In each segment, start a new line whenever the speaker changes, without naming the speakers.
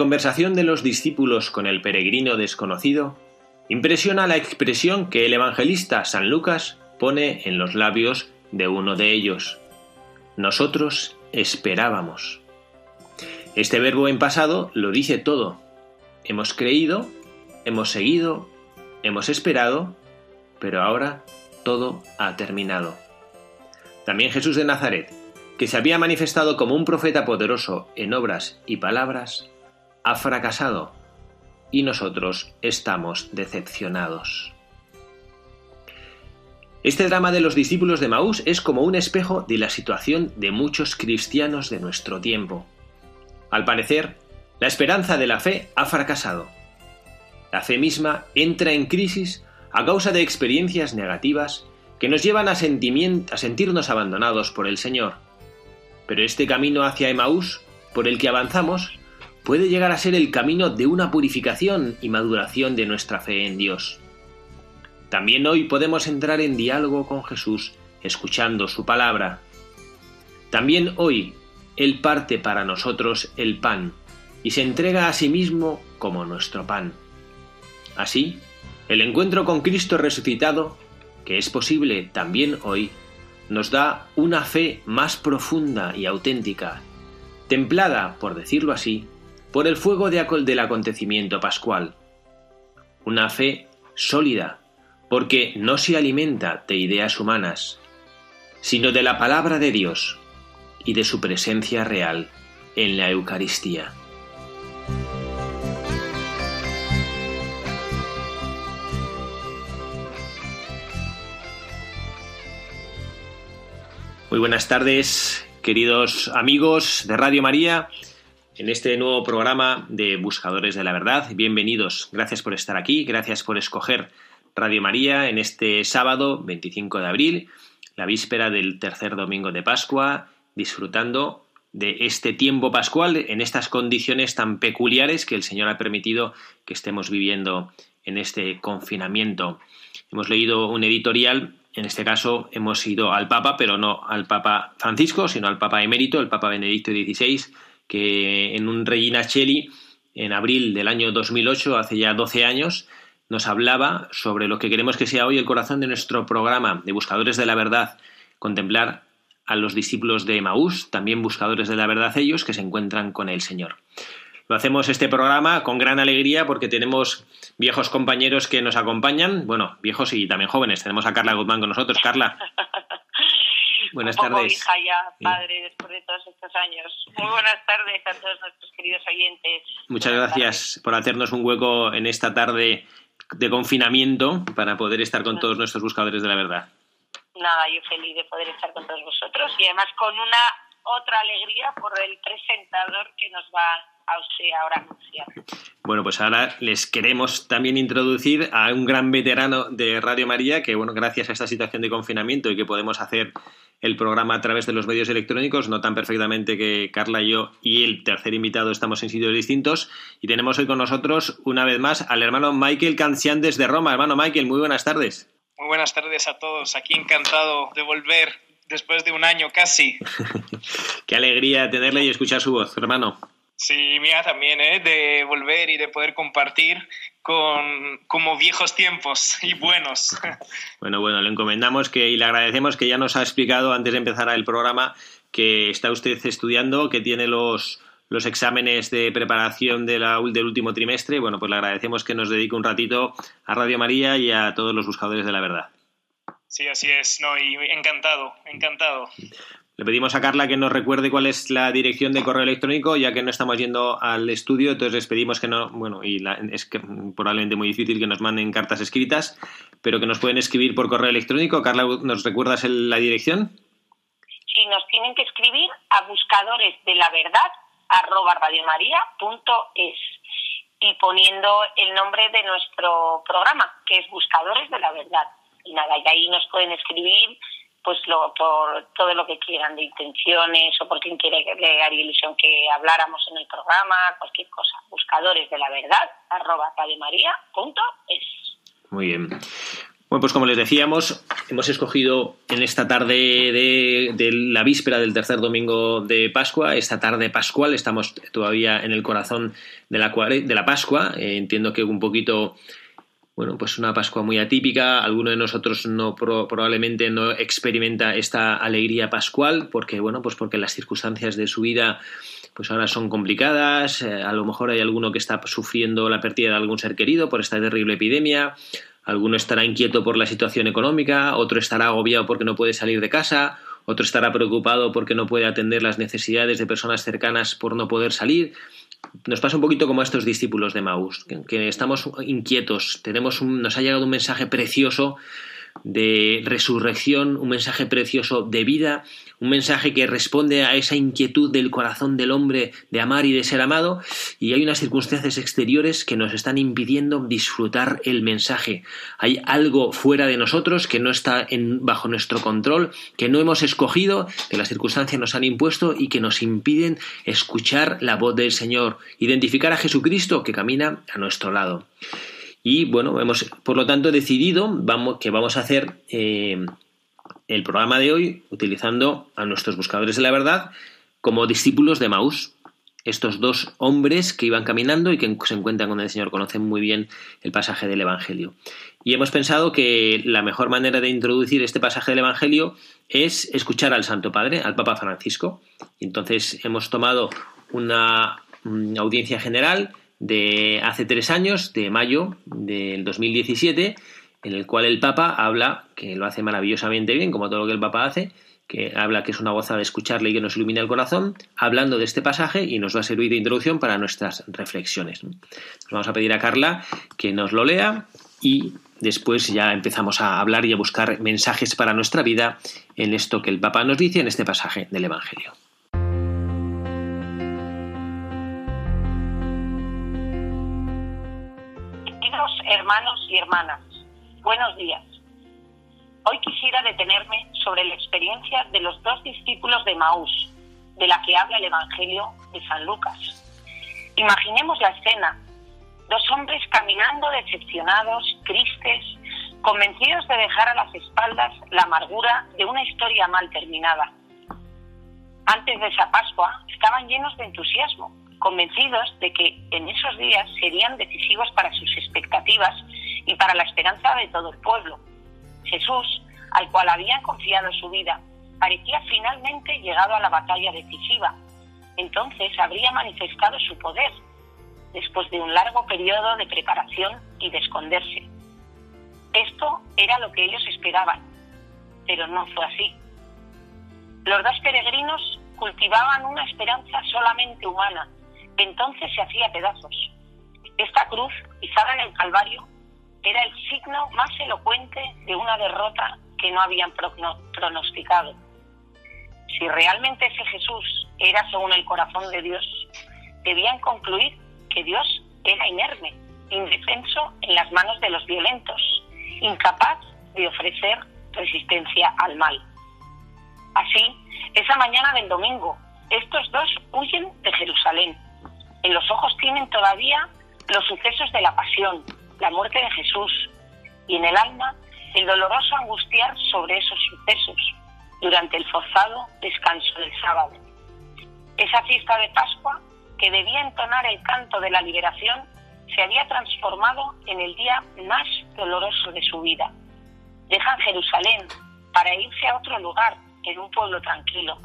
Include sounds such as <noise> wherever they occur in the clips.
Conversación de los discípulos con el peregrino desconocido, impresiona la expresión que el evangelista San Lucas pone en los labios de uno de ellos. Nosotros esperábamos. Este verbo en pasado lo dice todo. Hemos creído, hemos seguido, hemos esperado, pero ahora todo ha terminado. También Jesús de Nazaret, que se había manifestado como un profeta poderoso en obras y palabras, ha fracasado y nosotros estamos decepcionados. Este drama de los discípulos de Maús es como un espejo de la situación de muchos cristianos de nuestro tiempo. Al parecer, la esperanza de la fe ha fracasado. La fe misma entra en crisis a causa de experiencias negativas que nos llevan a, a sentirnos abandonados por el Señor. Pero este camino hacia Emaús, por el que avanzamos, puede llegar a ser el camino de una purificación y maduración de nuestra fe en Dios. También hoy podemos entrar en diálogo con Jesús escuchando su palabra. También hoy Él parte para nosotros el pan y se entrega a sí mismo como nuestro pan. Así, el encuentro con Cristo resucitado, que es posible también hoy, nos da una fe más profunda y auténtica, templada, por decirlo así, por el fuego del acontecimiento pascual. Una fe sólida, porque no se alimenta de ideas humanas, sino de la palabra de Dios y de su presencia real en la Eucaristía. Muy buenas tardes, queridos amigos de Radio María en este nuevo programa de Buscadores de la Verdad. Bienvenidos, gracias por estar aquí, gracias por escoger Radio María en este sábado 25 de abril, la víspera del tercer domingo de Pascua, disfrutando de este tiempo pascual en estas condiciones tan peculiares que el Señor ha permitido que estemos viviendo en este confinamiento. Hemos leído un editorial, en este caso hemos ido al Papa, pero no al Papa Francisco, sino al Papa emérito, el Papa Benedicto XVI, que en un Regina Cheli, en abril del año 2008, hace ya 12 años, nos hablaba sobre lo que queremos que sea hoy el corazón de nuestro programa de Buscadores de la Verdad, contemplar a los discípulos de Maús, también buscadores de la verdad ellos, que se encuentran con el Señor. Lo hacemos este programa con gran alegría porque tenemos viejos compañeros que nos acompañan, bueno, viejos y también jóvenes. Tenemos a Carla Guzmán con nosotros. Carla. <laughs>
Buenas tardes. hija ya, padre, después de todos estos años. Muy buenas tardes a todos nuestros queridos oyentes.
Muchas gracias por hacernos un hueco en esta tarde de confinamiento para poder estar con todos nuestros buscadores de la verdad.
Nada, yo feliz de poder estar con todos vosotros y además con una otra alegría por el presentador que nos va a usted ahora anunciar.
Bueno, pues ahora les queremos también introducir a un gran veterano de Radio María que, bueno, gracias a esta situación de confinamiento y que podemos hacer el programa a través de los medios electrónicos, no tan perfectamente que Carla y yo y el tercer invitado estamos en sitios distintos. Y tenemos hoy con nosotros, una vez más, al hermano Michael Cancian desde Roma. Hermano Michael, muy buenas tardes.
Muy buenas tardes a todos. Aquí encantado de volver después de un año casi. <laughs>
Qué alegría tenerle y escuchar su voz, hermano.
Sí, mía también, ¿eh? de volver y de poder compartir con como viejos tiempos y buenos.
Bueno, bueno, le encomendamos que y le agradecemos que ya nos ha explicado antes de empezar el programa que está usted estudiando, que tiene los, los exámenes de preparación de la, del último trimestre. Bueno, pues le agradecemos que nos dedique un ratito a Radio María y a todos los buscadores de la verdad.
Sí, así es, no, y encantado, encantado.
Le pedimos a Carla que nos recuerde cuál es la dirección de correo electrónico, ya que no estamos yendo al estudio, entonces les pedimos que no, bueno, y es que probablemente muy difícil que nos manden cartas escritas, pero que nos pueden escribir por correo electrónico. Carla, ¿nos recuerdas la dirección?
Sí, nos tienen que escribir a buscadores de la verdad radiomaria.es y poniendo el nombre de nuestro programa, que es Buscadores de la Verdad. Y nada, y ahí nos pueden escribir pues lo, por todo lo que quieran de intenciones o por quien quiere que haría ilusión que habláramos en el programa, cualquier cosa. Buscadores de la verdad, arroba es.
Muy bien. Bueno, pues como les decíamos, hemos escogido en esta tarde de, la víspera del tercer domingo de Pascua, esta tarde pascual, estamos todavía en el corazón de la, de la Pascua, eh, entiendo que un poquito bueno, pues una Pascua muy atípica. Alguno de nosotros no probablemente no experimenta esta alegría pascual porque, bueno, pues porque las circunstancias de su vida pues ahora son complicadas. Eh, a lo mejor hay alguno que está sufriendo la pérdida de algún ser querido por esta terrible epidemia. Alguno estará inquieto por la situación económica, otro estará agobiado porque no puede salir de casa, otro estará preocupado porque no puede atender las necesidades de personas cercanas por no poder salir nos pasa un poquito como a estos discípulos de Maús, que, estamos inquietos, tenemos nos ha llegado un mensaje precioso de resurrección, un mensaje precioso de vida, un mensaje que responde a esa inquietud del corazón del hombre de amar y de ser amado, y hay unas circunstancias exteriores que nos están impidiendo disfrutar el mensaje. Hay algo fuera de nosotros que no está en, bajo nuestro control, que no hemos escogido, que las circunstancias nos han impuesto y que nos impiden escuchar la voz del Señor, identificar a Jesucristo que camina a nuestro lado. Y bueno, hemos por lo tanto decidido vamos, que vamos a hacer eh, el programa de hoy utilizando a nuestros buscadores de la verdad como discípulos de Maús. Estos dos hombres que iban caminando y que se encuentran con el Señor conocen muy bien el pasaje del Evangelio. Y hemos pensado que la mejor manera de introducir este pasaje del Evangelio es escuchar al Santo Padre, al Papa Francisco. Entonces hemos tomado una audiencia general de hace tres años, de mayo del 2017, en el cual el Papa habla, que lo hace maravillosamente bien, como todo lo que el Papa hace, que habla que es una gozada escucharle y que nos ilumina el corazón, hablando de este pasaje y nos va a servir de introducción para nuestras reflexiones. Nos vamos a pedir a Carla que nos lo lea y después ya empezamos a hablar y a buscar mensajes para nuestra vida en esto que el Papa nos dice en este pasaje del Evangelio.
Hermanos y hermanas, buenos días. Hoy quisiera detenerme sobre la experiencia de los dos discípulos de Maús, de la que habla el Evangelio de San Lucas. Imaginemos la escena, dos hombres caminando decepcionados, tristes, convencidos de dejar a las espaldas la amargura de una historia mal terminada. Antes de esa Pascua estaban llenos de entusiasmo, convencidos de que en esos días serían decisivos para sus expectativas y para la esperanza de todo el pueblo. Jesús, al cual habían confiado su vida, parecía finalmente llegado a la batalla decisiva. Entonces habría manifestado su poder, después de un largo periodo de preparación y de esconderse. Esto era lo que ellos esperaban, pero no fue así. Los dos peregrinos cultivaban una esperanza solamente humana, entonces se hacía pedazos. Esta cruz, izada en el Calvario, era el signo más elocuente de una derrota que no habían pronosticado. Si realmente ese Jesús era según el corazón de Dios, debían concluir que Dios era inerme, indefenso en las manos de los violentos, incapaz de ofrecer resistencia al mal. Así, esa mañana del domingo, estos dos huyen de Jerusalén en los ojos tienen todavía los sucesos de la pasión, la muerte de Jesús, y en el alma el doloroso angustiar sobre esos sucesos durante el forzado descanso del sábado. Esa fiesta de Pascua, que debía entonar el canto de la liberación, se había transformado en el día más doloroso de su vida. Dejan Jerusalén para irse a otro lugar, en un pueblo tranquilo,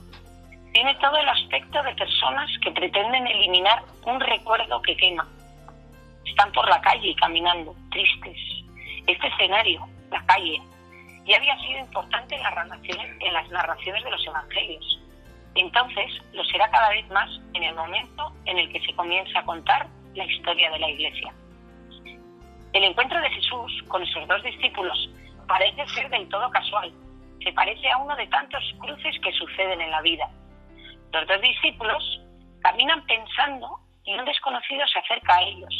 tiene todo el aspecto de personas que pretenden eliminar un recuerdo que quema. Están por la calle caminando, tristes. Este escenario, la calle, ya había sido importante en las narraciones, en las narraciones de los evangelios. Entonces lo será cada vez más en el momento en el que se comienza a contar la historia de la Iglesia. El encuentro de Jesús con esos dos discípulos parece ser del todo casual. Se parece a uno de tantos cruces que suceden en la vida los dos discípulos caminan pensando y un desconocido se acerca a ellos.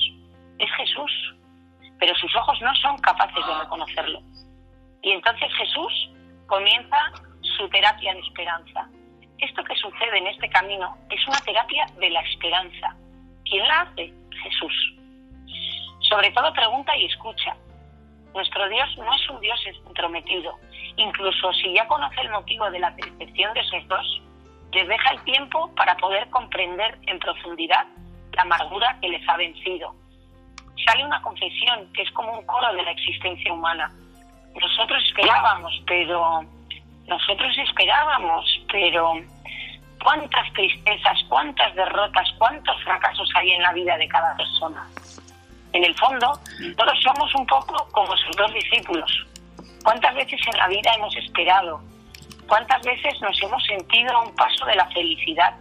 es Jesús, pero sus ojos no son capaces de reconocerlo. Y entonces Jesús comienza su terapia de esperanza. Esto que sucede en este camino es una terapia de la esperanza. ¿Quién la hace? Jesús. Sobre todo pregunta y escucha. Nuestro Dios no es un Dios entrometido. Incluso si ya conoce el motivo de la percepción de esos dos, les deja el tiempo para poder comprender en profundidad la amargura que les ha vencido. Sale una confesión que es como un coro de la existencia humana. Nosotros esperábamos, pero nosotros esperábamos, pero cuántas tristezas, cuántas derrotas, cuántos fracasos hay en la vida de cada persona. En el fondo, todos somos un poco como sus dos discípulos. ¿Cuántas veces en la vida hemos esperado? ¿Cuántas veces nos hemos sentido a un paso de la felicidad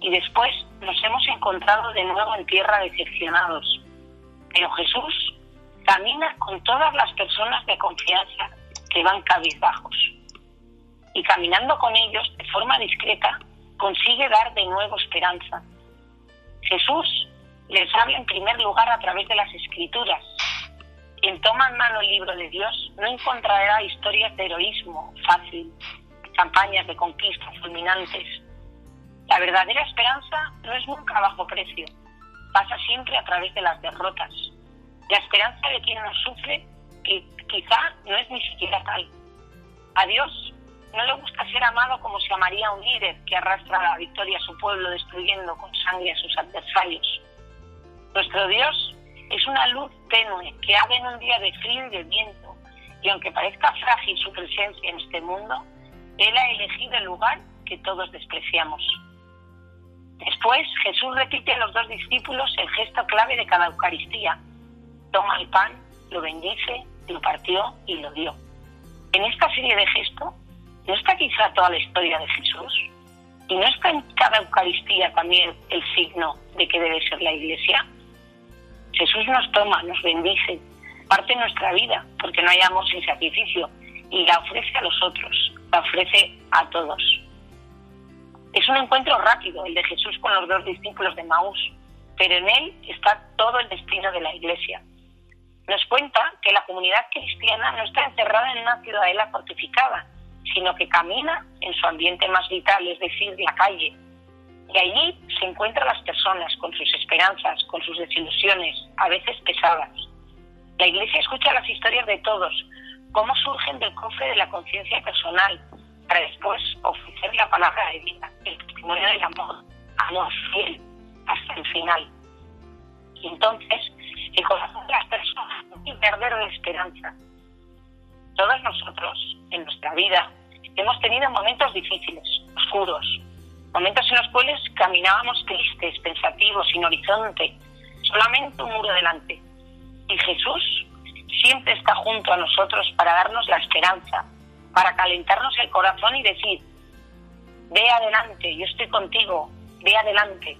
y después nos hemos encontrado de nuevo en tierra decepcionados? Pero Jesús camina con todas las personas de confianza que van cabizbajos. Y caminando con ellos de forma discreta, consigue dar de nuevo esperanza. Jesús les habla en primer lugar a través de las escrituras. Quien toma en mano el libro de Dios no encontrará historias de heroísmo fácil, campañas de conquistas fulminantes. La verdadera esperanza no es nunca a bajo precio, pasa siempre a través de las derrotas. La esperanza de quien no sufre, que quizá no es ni siquiera tal. A Dios no le gusta ser amado como se amaría un líder que arrastra la victoria a su pueblo destruyendo con sangre a sus adversarios. Nuestro Dios es una luz tenue que arde en un día de frío y de viento, y aunque parezca frágil su presencia en este mundo, Él ha elegido el lugar que todos despreciamos. Después Jesús repite a los dos discípulos el gesto clave de cada Eucaristía. Toma el pan, lo bendice, lo partió y lo dio. En esta serie de gestos ¿No está quizá toda la historia de Jesús? ¿Y no está en cada Eucaristía también el signo de que debe ser la Iglesia? Jesús nos toma, nos bendice, parte nuestra vida, porque no hay amor sin sacrificio, y la ofrece a los otros, la ofrece a todos. Es un encuentro rápido el de Jesús con los dos discípulos de Maús, pero en él está todo el destino de la Iglesia. Nos cuenta que la comunidad cristiana no está encerrada en una ciudadela fortificada, sino que camina en su ambiente más vital, es decir, la calle. Y allí se encuentran las personas con sus esperanzas, con sus desilusiones, a veces pesadas. La Iglesia escucha las historias de todos, cómo surgen del cofre de la conciencia personal, para después ofrecer la palabra de vida, el testimonio del amor, amor fiel, hasta el final. Y entonces, el corazón de las personas es perder de esperanza. Todos nosotros, en nuestra vida, hemos tenido momentos difíciles, oscuros, momentos en los cuales caminábamos tristes, pensativos, sin horizonte, solamente un muro delante. Y Jesús siempre está junto a nosotros para darnos la esperanza, para calentarnos el corazón y decir, ve adelante, yo estoy contigo, ve adelante.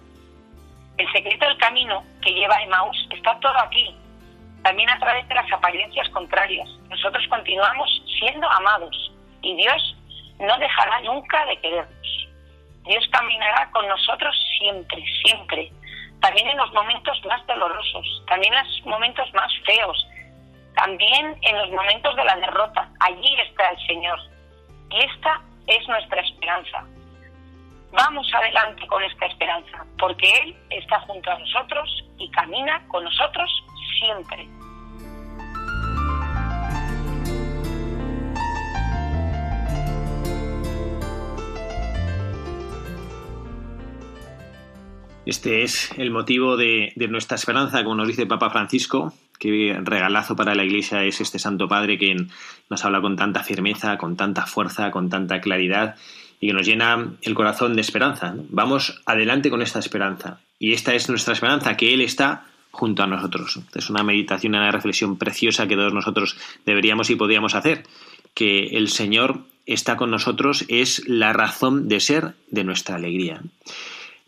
El secreto del camino que lleva a Emmaus está todo aquí, también a través de las apariencias contrarias. Nosotros continuamos siendo amados y Dios no dejará nunca de querernos. Dios caminará con nosotros siempre, siempre. También en los momentos más dolorosos, también en los momentos más feos, también en los momentos de la derrota. Allí está el Señor. Y esta es nuestra esperanza. Vamos adelante con esta esperanza, porque Él está junto a nosotros y camina con nosotros siempre.
Este es el motivo de, nuestra esperanza, como nos dice Papa Francisco, qué regalazo para la Iglesia es este Santo Padre que nos habla con tanta firmeza, con tanta fuerza, con tanta claridad y que nos llena el corazón de esperanza. Vamos adelante con esta esperanza. Y esta es nuestra esperanza, que Él está junto a nosotros. Es una meditación, una reflexión preciosa que todos nosotros deberíamos y podríamos hacer. Que el Señor está con nosotros es la razón de ser de nuestra alegría.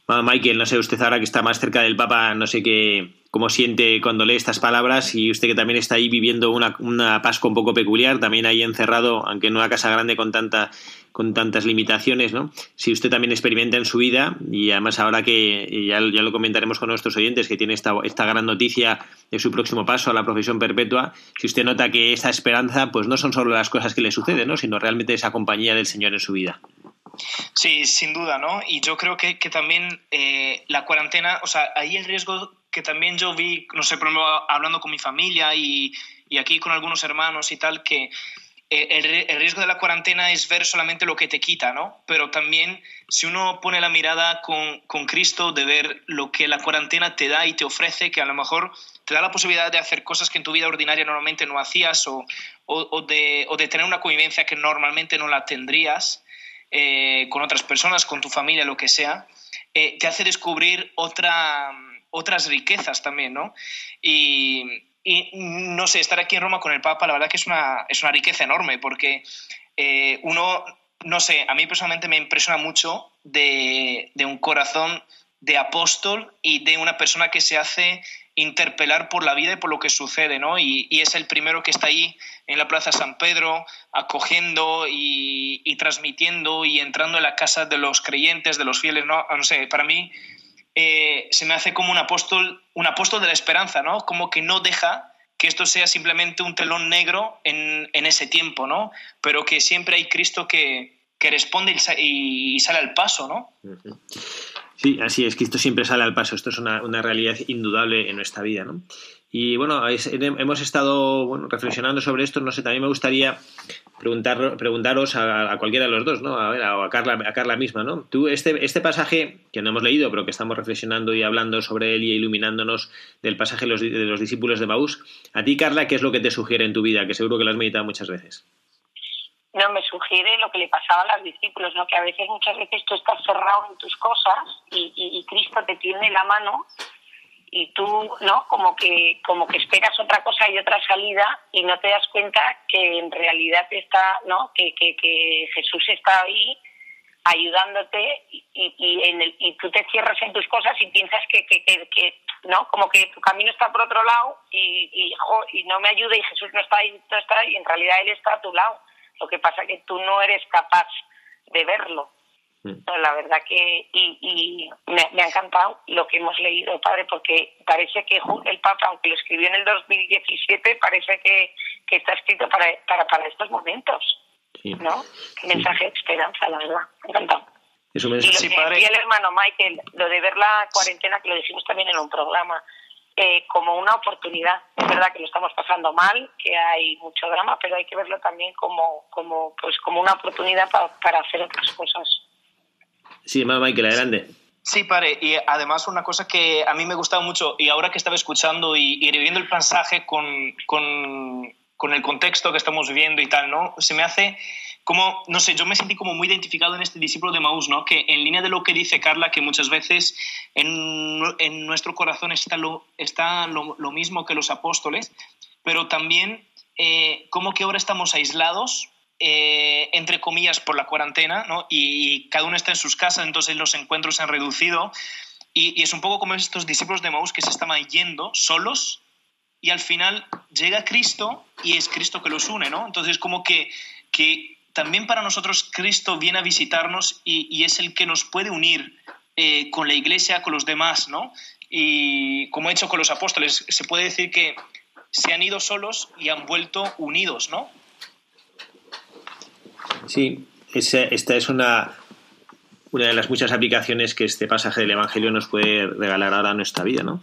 Michael, no sé, usted ahora que está más cerca del Papa, no sé qué, cómo siente cuando lee estas palabras y usted que también está ahí viviendo una, una Pascua un poco peculiar, también ahí encerrado, aunque en una casa grande con tanta con tantas limitaciones, ¿no? Si usted también experimenta en su vida, y además ahora que ya, ya lo comentaremos con nuestros oyentes, que tiene esta, esta gran noticia de su próximo paso a la profesión perpetua, si usted nota que esa esperanza, pues no son solo las cosas que le suceden, ¿no? Sino realmente esa compañía del Señor en su vida.
Sí, sin duda, ¿no? Y yo creo que, que también eh, la cuarentena, o sea, ahí el riesgo que también yo vi, no sé, por ejemplo, hablando con mi familia y, y aquí con algunos hermanos y tal, que eh, el, riesgo de la cuarentena es ver solamente lo que te quita, ¿no? Pero también si uno pone la mirada con, con, Cristo de ver lo que la cuarentena te da y te ofrece, que a lo mejor te da la posibilidad de hacer cosas que en tu vida ordinaria normalmente no hacías o, o, de, o de, tener una convivencia que normalmente no la tendrías eh, con otras personas, con tu familia, lo que sea, eh, te hace descubrir otra, otras riquezas también, ¿no? Y, y no sé, estar aquí en Roma con el Papa, la verdad que es una, es una riqueza enorme, porque eh, uno, no sé, a mí personalmente me impresiona mucho de, de, un corazón de apóstol y de una persona que se hace interpelar por la vida y por lo que sucede, ¿no? Y, y es el primero que está ahí en la Plaza San Pedro, acogiendo y, y, transmitiendo y entrando en la casa de los creyentes, de los fieles, ¿no? No sé, para mí eh, se me hace como un apóstol, un apóstol de la esperanza, ¿no? Como que no deja que esto sea simplemente un telón negro en, en ese tiempo, ¿no? Pero que siempre hay Cristo que, que responde y, y, sale al paso, ¿no?
Sí, así es, Cristo siempre sale al paso. Esto es una, una realidad indudable en nuestra vida, ¿no? Y bueno, hemos estado bueno, reflexionando sobre esto. No sé, también me gustaría preguntar, preguntaros a, cualquiera de los dos, ¿no? A ver, a Carla, a Carla misma, ¿no? Tú, este, este pasaje que no hemos leído, pero que estamos reflexionando y hablando sobre él y iluminándonos del pasaje de los, de los discípulos de Maús, a ti, Carla, ¿qué es lo que te sugiere en tu vida? Que seguro que lo has meditado muchas veces.
No, me sugiere lo que le pasaba a los discípulos, ¿no? Que a veces, muchas veces tú estás cerrado en tus cosas y, y, y Cristo te tiene la mano y tú no como que como que esperas otra cosa y otra salida y no te das cuenta que en realidad está no que, que, que Jesús está ahí ayudándote y, y, en el, y tú te cierras en tus cosas y piensas que, que, que, que no como que tu camino está por otro lado y, y no me ayuda y Jesús no está ahí no está ahí y en realidad él está a tu lado lo que pasa que tú no eres capaz de verlo la verdad que y, y me, me, ha encantado lo que hemos leído, padre, porque parece que el Papa, aunque lo escribió en el 2017, parece que, que está escrito para, para, para estos momentos. Sí. ¿No? Qué mensaje de esperanza, la verdad. Me ha encantado.
Eso
me... y lo sí, que decía el hermano Michael, lo de ver la cuarentena, que lo dijimos también en un programa, eh, como una oportunidad. Es verdad que lo estamos pasando mal, que hay mucho drama, pero hay que verlo también como, como, pues, como una oportunidad para, para hacer otras cosas.
Sí, hermano Michael, adelante.
Sí, pare. Y además una cosa que a mí me gustaba mucho y ahora que estaba escuchando y, y reviviendo el mensaje con, con, con, el contexto que estamos viviendo y tal, ¿no? Se me hace como, no sé, yo me sentí como muy identificado en este discípulo de Maús, ¿no? Que en línea de lo que dice Carla, que muchas veces en, en nuestro corazón está, lo, está lo, lo, mismo que los apóstoles, pero también eh, como que ahora estamos aislados eh, entre comillas, por la cuarentena, ¿no? Y, cada uno está en sus casas, entonces los encuentros se han reducido. Y, y, es un poco como estos discípulos de Maús que se estaban yendo solos y al final llega Cristo y es Cristo que los une, ¿no? Entonces como que, que también para nosotros Cristo viene a visitarnos y, es el que nos puede unir eh, con la iglesia, con los demás, ¿no? Y como he hecho con los apóstoles, se puede decir que se han ido solos y han vuelto unidos, ¿no?
Sí, esta es una, una de las muchas aplicaciones que este pasaje del Evangelio nos puede regalar ahora a nuestra vida, ¿no?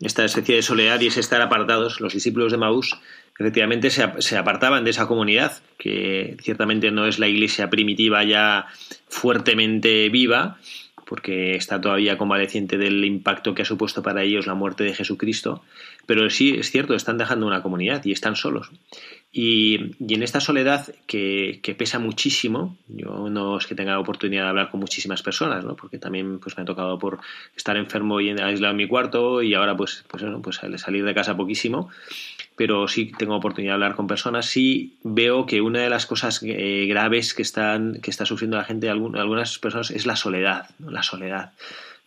Esta especie de soledad y es estar apartados. Los discípulos de Maús efectivamente se, se, apartaban de esa comunidad, que ciertamente no es la iglesia primitiva ya fuertemente viva, porque está todavía convaleciente del impacto que ha supuesto para ellos la muerte de Jesucristo, pero sí es cierto, están dejando una comunidad y están solos. Y, en esta soledad que, pesa muchísimo, yo no es que tenga la oportunidad de hablar con muchísimas personas, ¿no? porque también pues, me ha tocado por estar enfermo y aislado en mi cuarto y ahora pues, pues, bueno, pues salir de casa poquísimo, pero sí tengo oportunidad de hablar con personas, sí veo que una de las cosas eh, graves que, están, que está sufriendo la gente, algunas personas, es la soledad, la soledad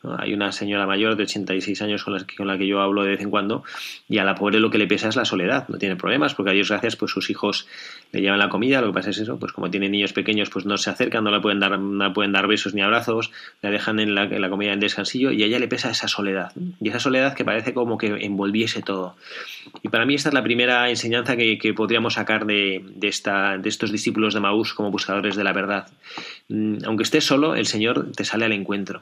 Hay una señora mayor de 86 años con la, con la que yo hablo de vez en cuando y a la pobre lo que le pesa es la soledad. No tiene problemas porque a Dios gracias pues sus hijos le llevan la comida. Lo que pasa es eso, pues como tiene niños pequeños pues no se acercan, no le pueden dar, no pueden dar besos ni abrazos, la dejan en la, la comida en descansillo y a ella le pesa esa soledad. Y esa soledad que parece como que envolviese todo. Y para mí esta es la primera enseñanza que, que podríamos sacar de, de, esta, de estos discípulos de Maús como buscadores de la verdad. Mm, aunque estés solo, el Señor te sale al encuentro.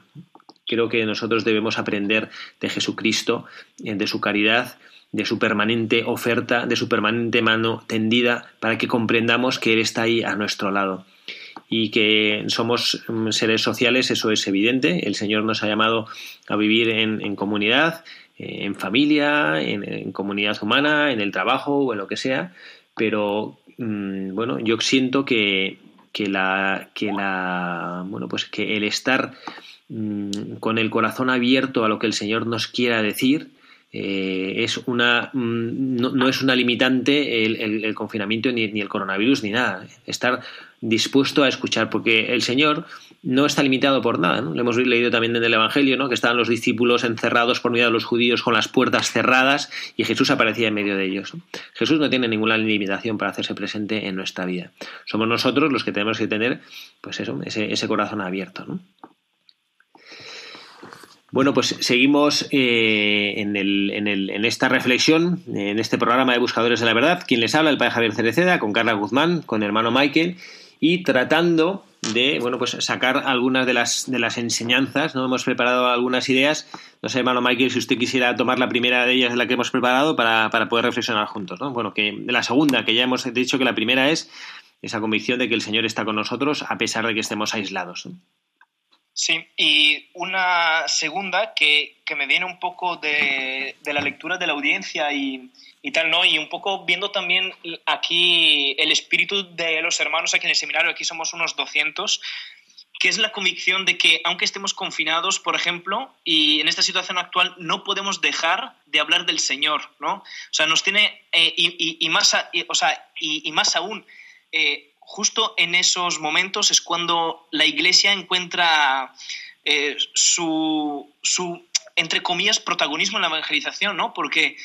Creo que nosotros debemos aprender de Jesucristo, eh, de su caridad, de su permanente oferta, de su permanente mano tendida, para que comprendamos que Él está ahí a nuestro lado. Y que somos mm, seres sociales, eso es evidente. El Señor nos ha llamado a vivir en, comunidad, eh, en familia, en, en, comunidad humana, en el trabajo o en lo que sea. Pero mmm, bueno, yo siento que, que la, que la, bueno, pues que el estar mmm, con el corazón abierto a lo que el Señor nos quiera decir, eh, es una mmm, no, no, es una limitante el, confinamiento ni, ni, el coronavirus ni nada. Estar dispuesto a escuchar, porque el Señor no está limitado por nada. ¿no? Lo hemos leído también en el Evangelio, ¿no? que estaban los discípulos encerrados por miedo a los judíos con las puertas cerradas y Jesús aparecía en medio de ellos. Jesús no tiene ninguna limitación para hacerse presente en nuestra vida. Somos nosotros los que tenemos que tener pues eso, ese, ese corazón abierto. Bueno, pues seguimos eh, en, el, en, el, en, esta reflexión, en este programa de Buscadores de la Verdad. Quien les habla, el padre Javier Cereceda, con Carla Guzmán, con el hermano Michael, y tratando de bueno pues sacar algunas de las de las enseñanzas no hemos preparado algunas ideas no sé hermano Michael si usted quisiera tomar la primera de ellas la que hemos preparado para, para poder reflexionar juntos no bueno que la segunda que ya hemos dicho que la primera es esa convicción de que el Señor está con nosotros a pesar de que estemos aislados.
Sí, y una segunda que, que me viene un poco de, de, la lectura de la audiencia y, y, tal, ¿no? Y un poco viendo también aquí el espíritu de los hermanos aquí en el seminario, aquí somos unos 200, que es la convicción de que aunque estemos confinados, por ejemplo, y en esta situación actual no podemos dejar de hablar del Señor, ¿no? O sea, nos tiene, eh, y, y, y, más, a, o sea, y, más aún, eh, justo en esos momentos es cuando la Iglesia encuentra eh, su, su, entre comillas, protagonismo en la evangelización, ¿no? Porque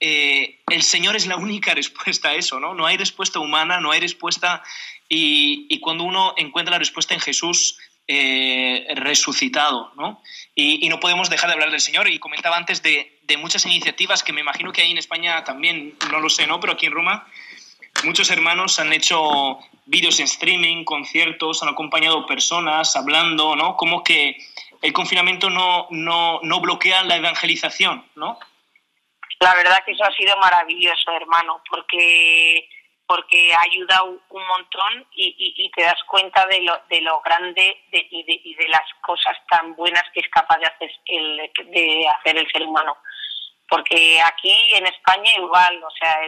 eh, el Señor es la única <laughs> respuesta a eso, ¿no? No hay respuesta humana, no hay respuesta... Y, y cuando uno encuentra la respuesta en Jesús, eh, resucitado, ¿no? Y, y, no podemos dejar de hablar del Señor. Y comentaba antes de, de, muchas iniciativas que me imagino que hay en España también, no lo sé, ¿no? Pero aquí en Roma muchos hermanos han hecho vídeos en streaming, conciertos, han acompañado personas hablando, ¿no? Como que el confinamiento no, no, no bloquea la evangelización, ¿no?
La verdad que eso ha sido maravilloso, hermano, porque porque ha ayudado un montón y, y, y, te das cuenta de lo, de lo grande de, y, de, y de las cosas tan buenas que es capaz de hacer el, de hacer el ser humano porque aquí en España igual, o sea,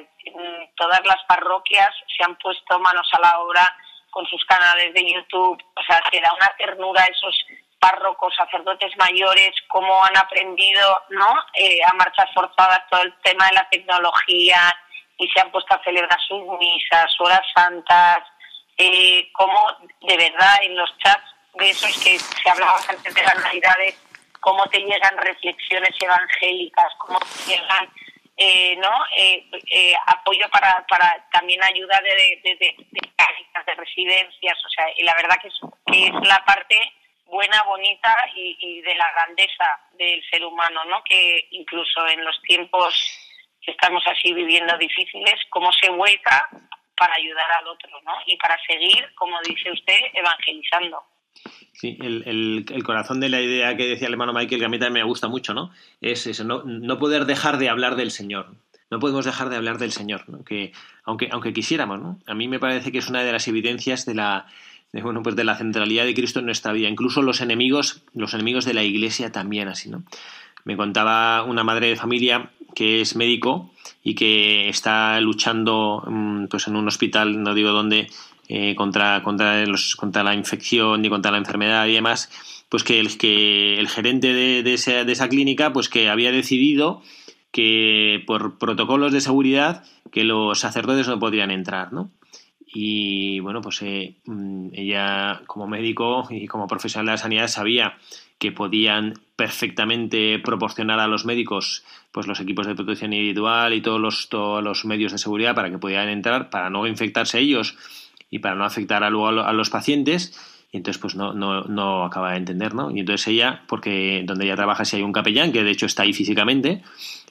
todas las parroquias se han puesto manos a la obra con sus canales de YouTube, o sea, te da una ternura esos párrocos, sacerdotes mayores, cómo han aprendido, ¿no? Eh, a marchas forzadas todo el tema de la tecnología y se han puesto a celebrar sus misas, horas santas, eh, cómo de verdad en los chats de esos que se hablaba antes de las navidades cómo te llegan reflexiones evangélicas, cómo te llegan eh, ¿no? Eh, eh, apoyo para, para también ayuda de, de, de, de, residencias, o sea, y la verdad que es, que es la parte buena, bonita y, y, de la grandeza del ser humano, ¿no? Que incluso en los tiempos que estamos así viviendo difíciles, cómo se vuelca para ayudar al otro, ¿no? Y para seguir, como dice usted, evangelizando.
Sí, el, el, corazón de la idea que decía el hermano Michael, que a mí también me gusta mucho, ¿no? Es eso, no, no poder dejar de hablar del Señor. No podemos dejar de hablar del Señor, ¿no? que, aunque, aunque quisiéramos, ¿no? A mí me parece que es una de las evidencias de la, de, bueno, pues de la centralidad de Cristo en nuestra vida. Incluso los enemigos, los enemigos de la Iglesia también así, ¿no? Me contaba una madre de familia que es médico y que está luchando mm, pues en un hospital, no digo dónde, eh, contra, contra, los, contra la infección y contra la enfermedad y demás, pues que el, que el gerente de, de, esa, de esa clínica pues que había decidido que por protocolos de seguridad que los sacerdotes no podrían entrar, ¿no? Y bueno, pues eh, ella como médico y como profesional de la sanidad sabía que podían perfectamente proporcionar a los médicos pues los equipos de protección individual y todos los, todos los medios de seguridad para que pudieran entrar, para no infectarse ellos y para no afectar a, a los pacientes y entonces pues no, no, no acaba de entender, ¿no? Y entonces ella, porque donde ella trabaja si hay un capellán, que de hecho está ahí físicamente,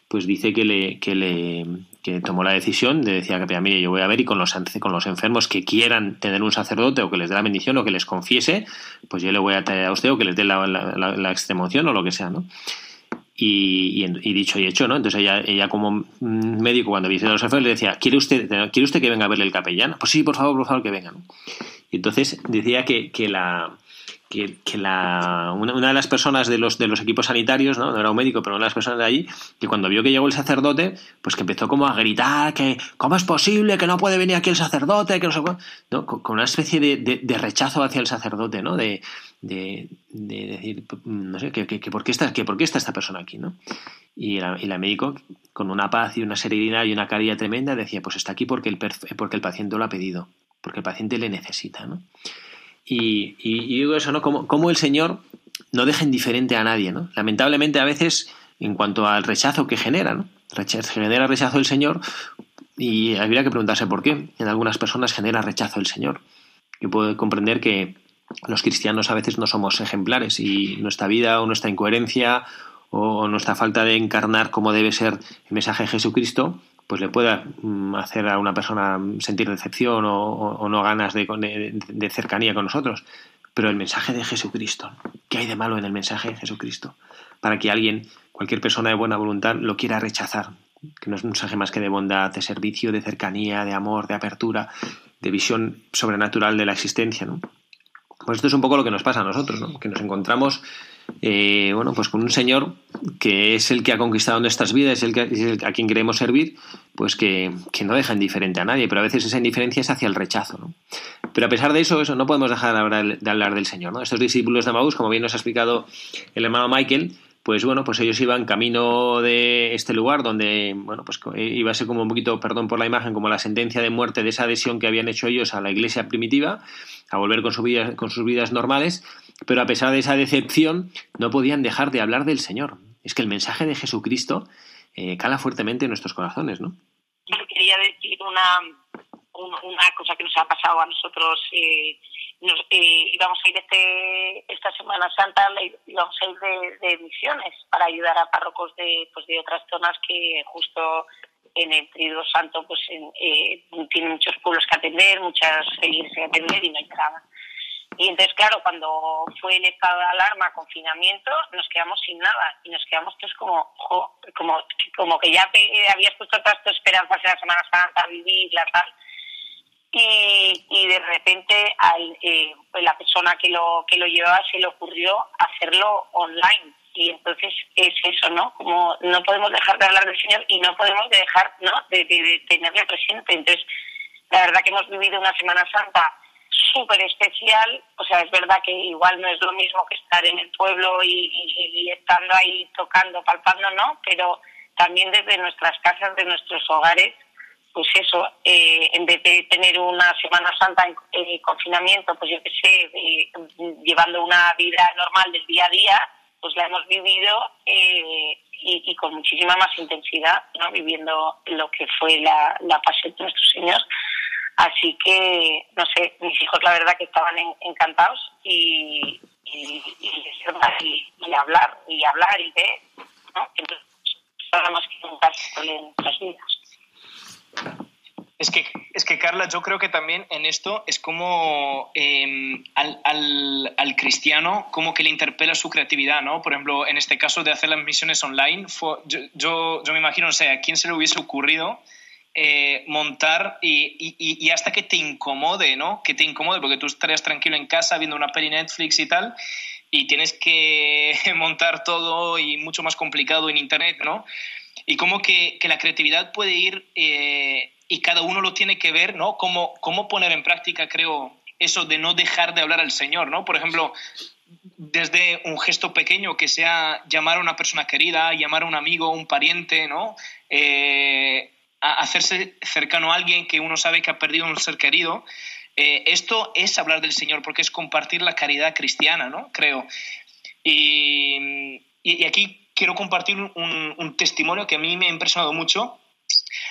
pues dice que le, que le que tomó la decisión de decir al capellán, mire, yo voy a ver y con los, con los enfermos que quieran tener un sacerdote o que les dé la bendición o que les confiese, pues yo le voy a traer a usted o que les dé la, la, la, extremoción o lo que sea, ¿no? Y, y, dicho y hecho, ¿no? Entonces ella, ella como médico cuando visita a los enfermos le decía, ¿quiere usted, ¿quiere usted que venga a verle el capellán? Pues sí, por favor, por favor, que venga. Y entonces decía que, que la que, una, de las personas de los, de los equipos sanitarios, ¿no? no era un médico, pero una de las personas de ahí, que cuando vio que llegó el sacerdote, pues que empezó como a gritar que ¿cómo es posible que no puede venir aquí el sacerdote? que. Con, una especie de, de, rechazo hacia el sacerdote, ¿no? De, de, decir, no sé, que, que, por qué está, que por qué está esta persona aquí, ¿no? Y la, y la médico, con una paz y una serenidad y una caridad tremenda, decía, pues está aquí porque el, porque el paciente lo ha pedido porque el paciente le necesita, ¿no? Y, digo eso, ¿no? Como, el Señor no deja indiferente a nadie, ¿no? Lamentablemente a veces, en cuanto al rechazo que genera, ¿no? genera rechazo el Señor y habría que preguntarse por qué. En algunas personas genera rechazo el Señor. Yo puedo comprender que los cristianos a veces no somos ejemplares y nuestra vida o nuestra incoherencia o nuestra falta de encarnar como debe ser el mensaje de Jesucristo pues le pueda mm, hacer a una persona sentir decepción o, no ganas de, cercanía con nosotros. Pero el mensaje de Jesucristo, ¿qué hay de malo en el mensaje de Jesucristo? Para que alguien, cualquier persona de buena voluntad, lo quiera rechazar. Que no es un mensaje más que de bondad, de servicio, de cercanía, de amor, de apertura, de visión sobrenatural de la existencia. ¿no? Pues esto es un poco lo que nos pasa a nosotros, ¿no? que nos encontramos eh, bueno, pues con un Señor que es el que ha conquistado nuestras vidas, es el, que, a quien queremos servir, pues que, no deja indiferente a nadie, pero a veces esa indiferencia es hacia el rechazo. ¿no? Pero a pesar de eso, eso no podemos dejar de hablar, de hablar del Señor. ¿no? Estos discípulos de Maús, como bien nos ha explicado el hermano Michael, pues bueno, pues ellos iban camino de este lugar donde, bueno, pues iba a ser como un poquito, perdón por la imagen, como la sentencia de muerte de esa adhesión que habían hecho ellos a la iglesia primitiva, a volver con, su vida, con sus vidas normales, pero a pesar de esa decepción, no podían dejar de hablar del Señor. Es que el mensaje de Jesucristo eh, cala fuertemente en nuestros corazones, ¿no?
Yo quería decir una, una cosa que nos ha pasado a nosotros. Eh, nos, eh, íbamos a ir este, esta Semana Santa, íbamos a ir de, misiones para ayudar a párrocos de, pues, de otras zonas que justo en el Tríodo Santo pues eh, tienen muchos pueblos que atender, muchas iglesias que atender y no hay nada. Y entonces, claro, cuando fue el estado de alarma, confinamiento, nos quedamos sin nada y nos quedamos todos como, como, como que ya habías puesto todas tus esperanzas en la Semana Santa, vivirla, tal. Y, y de repente al, eh, la persona que lo, que lo llevaba se le ocurrió hacerlo online. Y entonces es eso, ¿no? Como no podemos dejar de hablar del Señor y no podemos dejar, ¿no? De, de, presente. Entonces, la verdad que hemos vivido una Semana Santa súper especial. O sea, es verdad que igual no es lo mismo que estar en el pueblo y, estando ahí tocando, palpando, ¿no? Pero también desde nuestras casas, de nuestros hogares, pues eso, eh, en vez de tener una Semana Santa en confinamiento, pues yo qué sé, eh, llevando una vida normal del día a día, pues la hemos vivido eh, y, con muchísima más intensidad, ¿no? viviendo lo que fue la, la pasión de nuestros señores Así que, no sé, mis hijos la verdad que estaban encantados y, y, y, hablar, y hablar y ver, ¿no? Entonces, nada más que juntarse en nuestras vidas.
Es que, es que, Carla, yo creo que también en esto es como em, al, al, al, cristiano, como que le interpela su creatividad, ¿no? Por ejemplo, en este caso de hacer las misiones online, yo, yo, yo, me imagino, o sea, ¿a quién se le hubiese ocurrido eh, montar y, hasta que te incomode, ¿no? Que te incomode, porque tú estarías tranquilo en casa viendo una peli Netflix y tal, y tienes que <laughs> montar todo y mucho más complicado en Internet, ¿no? Y como que, la creatividad puede ir eh, y cada uno lo tiene que ver, ¿no? Cómo, cómo poner en práctica, creo, eso de no dejar de hablar al Señor, ¿no? Por ejemplo, desde un gesto pequeño que sea llamar a una persona querida, llamar a un amigo, un pariente, ¿no? Eh, hacerse cercano a alguien que uno sabe que ha perdido un ser querido. Eh, esto es hablar del Señor porque es compartir la caridad cristiana, ¿no? Creo. Y, y, aquí quiero compartir un, un, testimonio que a mí me ha impresionado mucho.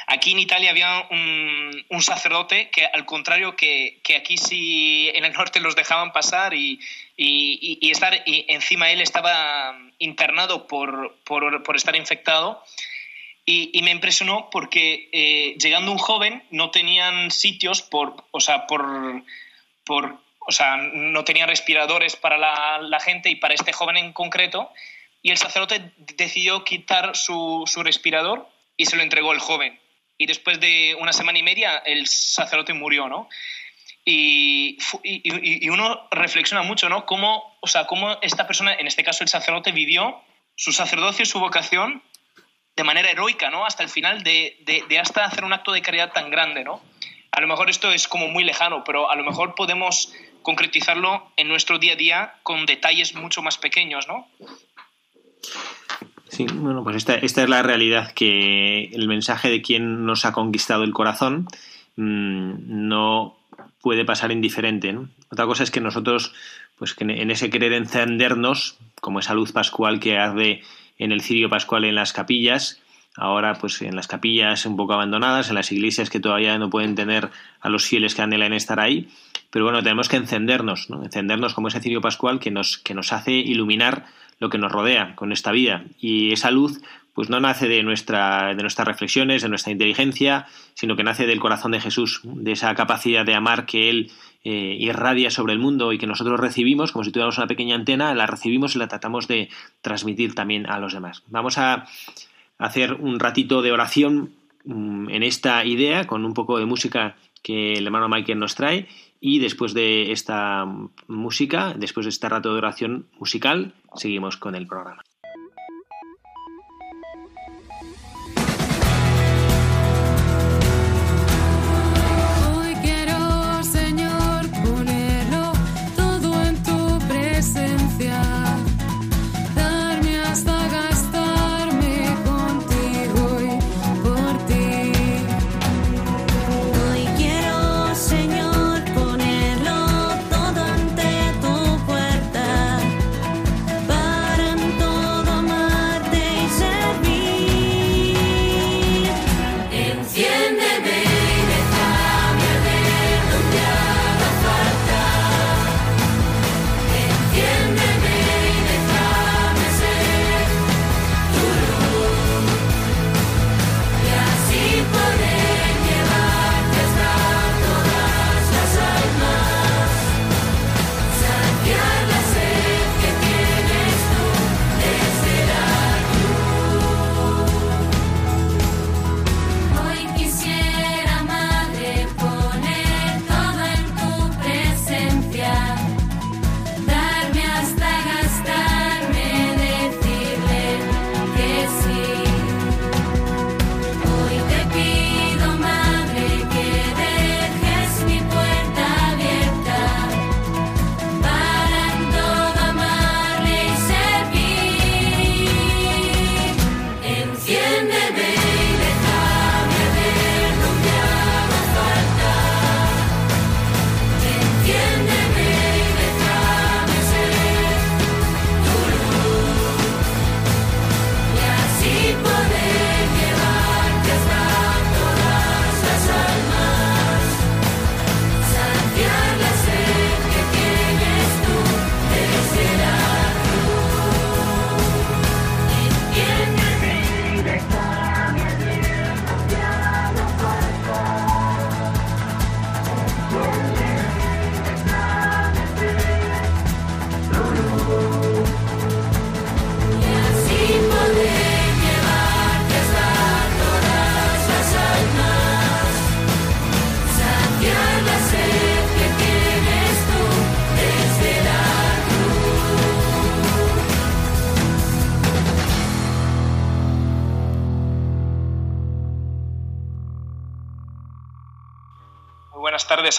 Aquí en Italia había un, un sacerdote que, al contrario que, que, aquí sí en el norte los dejaban pasar y, y, y estar y encima él estaba internado por, por, por estar infectado, y, me impresionó porque eh, llegando un joven no tenían sitios por, o sea, por, por o sea, no tenían respiradores para la, gente y para este joven en concreto. Y el sacerdote decidió quitar su, su respirador y se lo entregó al joven. Y después de una semana y media el sacerdote murió, ¿no? Y, y, y, uno reflexiona mucho, ¿no? Cómo, o sea, cómo esta persona, en este caso el sacerdote, vivió su sacerdocio y su vocación de manera heroica, ¿no? Hasta el final, de, de, hasta hacer un acto de caridad tan grande, ¿no? A lo mejor esto es como muy lejano, pero a lo mejor podemos concretizarlo en nuestro día a día con detalles mucho más pequeños, ¿no?
Sí, bueno, pues esta, esta es la realidad, que el mensaje de quien nos ha conquistado el corazón mmm, no puede pasar indiferente. ¿no? Otra cosa es que nosotros, pues que en ese querer encendernos, como esa luz pascual que arde en el cirio pascual en las capillas, ahora pues en las capillas un poco abandonadas, en las iglesias que todavía no pueden tener a los fieles que anhelan estar ahí, pero bueno, tenemos que encendernos, ¿no? encendernos como ese cirio pascual que nos, que nos hace iluminar lo que nos rodea con esta vida. Y esa luz pues no nace de, nuestra, de nuestras reflexiones, de nuestra inteligencia, sino que nace del corazón de Jesús, de esa capacidad de amar que Él eh, irradia sobre el mundo y que nosotros recibimos, como si tuviéramos una pequeña antena, la recibimos y la tratamos de transmitir también a los demás. Vamos a hacer un ratito de oración mm, en esta idea con un poco de música que el hermano Michael nos trae y después de esta música, después de este rato de oración musical, seguimos con el programa.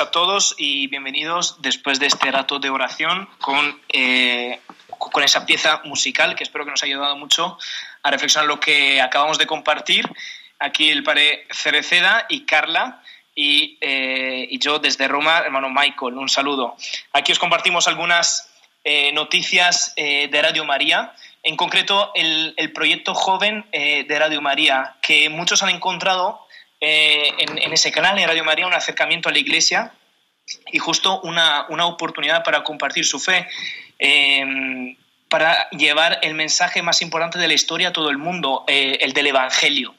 A todos y bienvenidos después de este rato de oración con, eh, con esa pieza musical que espero que nos haya ayudado mucho a reflexionar lo que acabamos de compartir. Aquí el padre Cereceda y Carla y, eh, y yo desde Roma, hermano Michael, un saludo. Aquí os compartimos algunas eh, noticias eh, de Radio María, en concreto el, proyecto joven de Radio María, que muchos han encontrado en, en, ese canal, en Radio María, un acercamiento a la Iglesia y justo una, una oportunidad para compartir su fe para llevar el mensaje más importante de la historia a todo el mundo, eh, el del Evangelio.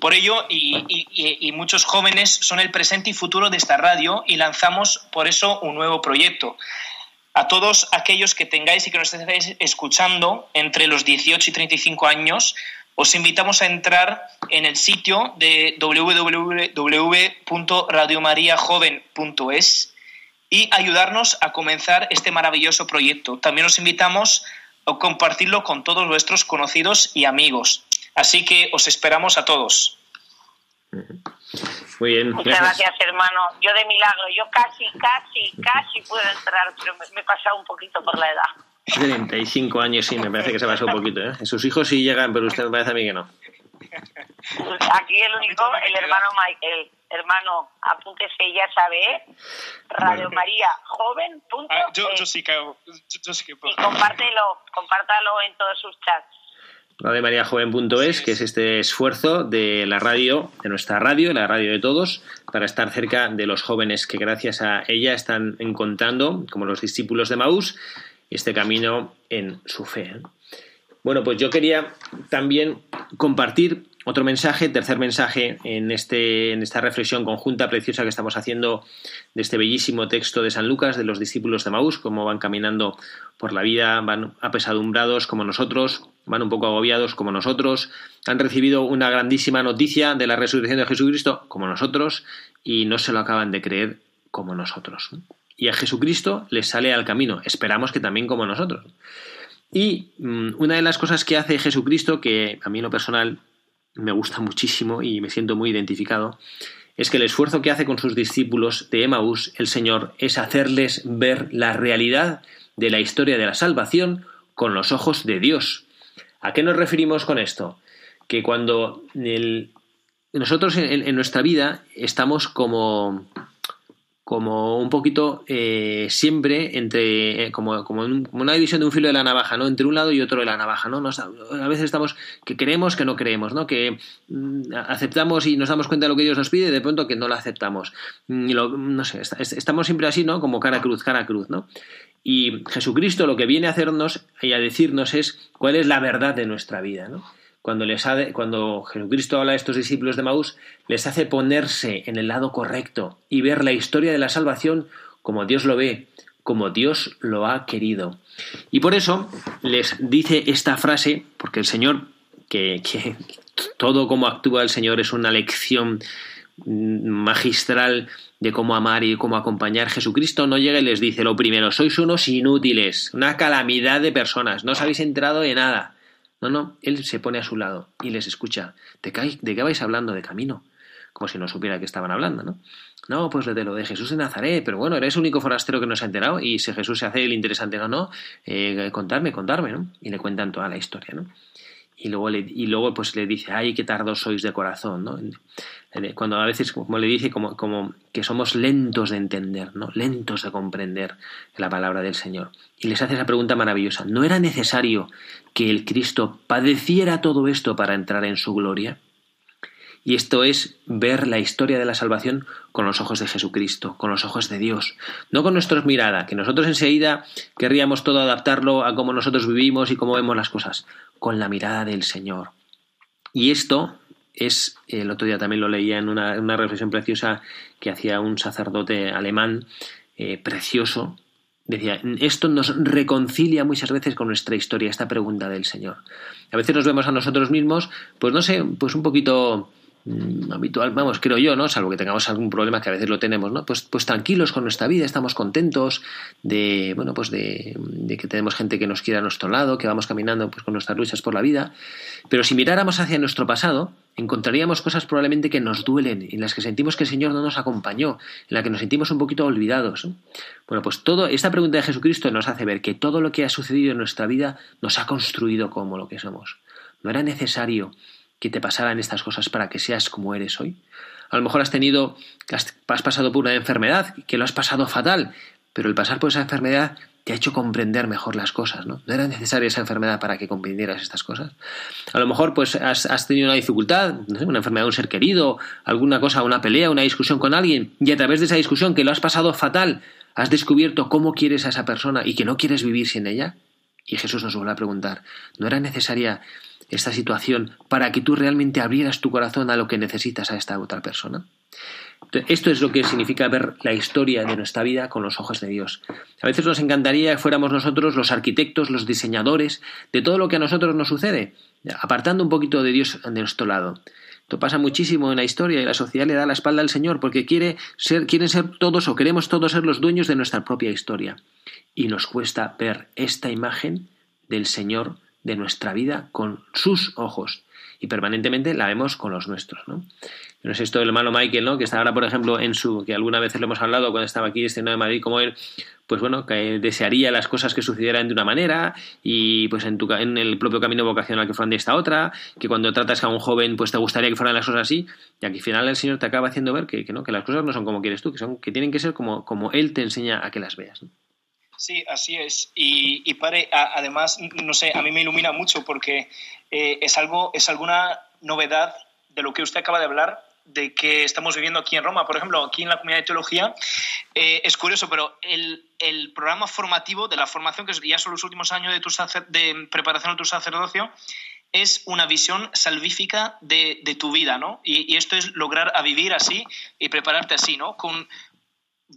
Por ello, y, muchos jóvenes son el presente y futuro de esta radio y lanzamos por eso un nuevo proyecto. A todos aquellos que tengáis y que nos estéis escuchando entre los 18 y 35 años, os invitamos a entrar en el sitio de www.radiomariajoven.es y ayudarnos a comenzar este maravilloso proyecto. También os invitamos a compartirlo con todos vuestros conocidos y amigos. Así que os esperamos a todos.
Muy bien.
Muchas gracias. hermano. Yo de milagro, yo casi, casi, casi puedo entrar, pero me, he pasado un poquito por la edad.
35 años, sí, me parece que se pasó un poquito. ¿eh? Sus hijos sí llegan, pero usted me parece a mí que no.
Aquí el único, el hermano Michael hermano, apúntese, ya sabe, ¿eh? Radio María Joven.
Ah, yo, sí que, yo, sí que
puedo. Y compártelo, compártalo en todos sus chats.
Joven.es, que es este esfuerzo de la radio, de nuestra radio, la radio de todos, para estar cerca de los jóvenes que gracias a ella están encontrando, como los discípulos de Maús, este camino en su fe. ¿eh? Bueno, pues yo quería también compartir otro mensaje, tercer mensaje en, este, en esta reflexión conjunta preciosa que estamos haciendo de este bellísimo texto de San Lucas, de los discípulos de Maús, cómo van caminando por la vida, van apesadumbrados como nosotros, van un poco agobiados como nosotros, han recibido una grandísima noticia de la resurrección de Jesucristo como nosotros y no se lo acaban de creer como nosotros. Y a Jesucristo les sale al camino, esperamos que también como nosotros. Y mm, una de las cosas que hace Jesucristo, que a mí en lo personal me gusta muchísimo y me siento muy identificado, es que el esfuerzo que hace con sus discípulos de Emaús el Señor es hacerles ver la realidad de la historia de la salvación con los ojos de Dios. ¿A qué nos referimos con esto? Que cuando nosotros en, nuestra vida estamos como como un poquito eh, siempre entre eh, como, como, una división de un filo de la navaja, ¿no? Entre un lado y otro de la navaja, ¿no? a veces estamos que creemos que no creemos, ¿no? Que mm, aceptamos y nos damos cuenta de lo que Dios nos pide y de pronto que no lo aceptamos. Mm, no sé, estamos siempre así, ¿no? Como cara a cruz, cara a cruz, ¿no? Y Jesucristo lo que viene a hacernos y a decirnos es cuál es la verdad de nuestra vida, ¿no? Cuando, Jesucristo habla a estos discípulos de Maús, les hace ponerse en el lado correcto y ver la historia de la salvación como Dios lo ve, como Dios lo ha querido. Y por eso les dice esta frase, porque el Señor, que, que todo como actúa el Señor es una lección magistral de cómo amar y cómo acompañar. Jesucristo no llega y les dice lo primero, sois unos inútiles, una calamidad de personas, no os habéis enterado de nada. No, no, él se pone a su lado y les escucha. ¿De qué, de qué vais hablando de camino? Como si no supiera que estaban hablando, ¿no? No, pues de lo de Jesús de Nazaret, pero bueno, eres el único forastero que no se ha enterado y si Jesús se hace el interesante, no, no, eh, contarme, contarme, ¿no? Y le cuentan toda la historia, ¿no? Y luego, le, y luego pues le dice, ay, qué tardos sois de corazón, ¿no? Cuando a veces, como le dice, como, como que somos lentos de entender, ¿no? Lentos de comprender la palabra del Señor. Y les hace esa pregunta maravillosa, ¿no era necesario que el Cristo padeciera todo esto para entrar en su gloria? Y esto es ver la historia de la salvación con los ojos de Jesucristo, con los ojos de Dios, no con nuestras miradas, que nosotros enseguida querríamos todo adaptarlo a cómo nosotros vivimos y cómo vemos las cosas, con la mirada del Señor. Y esto es, el otro día también lo leía en una, reflexión preciosa que hacía un sacerdote alemán eh, precioso, decía, esto nos reconcilia muchas veces con nuestra historia, esta pregunta del Señor. A veces nos vemos a nosotros mismos, pues no sé, pues un poquito habitual, vamos, creo yo, ¿no? Salvo que tengamos algún problema que a veces lo tenemos, ¿no? Pues, pues tranquilos con nuestra vida, estamos contentos de, bueno, pues de, que tenemos gente que nos quiera a nuestro lado, que vamos caminando pues con nuestras luchas por la vida. Pero si miráramos hacia nuestro pasado, encontraríamos cosas probablemente que nos duelen, en las que sentimos que el Señor no nos acompañó, en las que nos sentimos un poquito olvidados. Bueno, pues todo, esta pregunta de Jesucristo nos hace ver que todo lo que ha sucedido en nuestra vida nos ha construido como lo que somos. No era necesario que te pasaran estas cosas para que seas como eres hoy. A lo mejor has tenido, has, pasado por una enfermedad, que lo has pasado fatal, pero el pasar por esa enfermedad te ha hecho comprender mejor las cosas, ¿no? No era necesaria esa enfermedad para que comprendieras estas cosas. A lo mejor, pues, has, tenido una dificultad, una enfermedad de un ser querido, alguna cosa, una pelea, una discusión con alguien, y a través de esa discusión que lo has pasado fatal, has descubierto cómo quieres a esa persona y que no quieres vivir sin ella. Y Jesús nos vuelve a preguntar, ¿no era necesaria esta situación para que tú realmente abrieras tu corazón a lo que necesitas a esta otra persona? Esto es lo que significa ver la historia de nuestra vida con los ojos de Dios. A veces nos encantaría que fuéramos nosotros los arquitectos, los diseñadores de todo lo que a nosotros nos sucede, apartando un poquito de Dios de nuestro lado. Esto pasa muchísimo en la historia y la sociedad le da la espalda al Señor porque quiere ser, quieren ser todos o queremos todos ser los dueños de nuestra propia historia. Y nos cuesta ver esta imagen del Señor de nuestra vida con sus ojos y permanentemente la vemos con los nuestros, ¿no? No sé esto del hermano Michael, ¿no? Que está ahora, por ejemplo, en su, que alguna vez le hemos hablado cuando estaba aquí este de Madrid, como él, pues bueno, que desearía las cosas que sucedieran de una manera y pues en, tu, en el propio camino vocacional que fueran de esta otra, que cuando tratas a un joven pues te gustaría que fueran las cosas así y aquí al final el Señor te acaba haciendo ver que, no, que las cosas no son como quieres tú, que, son, que tienen que ser como, como Él te enseña a que las veas.
Sí, así es. Y, y pare, además, no sé, a mí me ilumina mucho porque eh, es algo, es alguna novedad de lo que usted acaba de hablar, de que estamos viviendo aquí en Roma. Por ejemplo, aquí en la comunidad de teología, eh, es curioso, pero el, el, programa formativo de la formación, que ya son los últimos años de, tu de preparación de tu sacerdocio, es una visión salvífica de, de tu vida, ¿no? Y, y, esto es lograr a vivir así y prepararte así, ¿no? Con,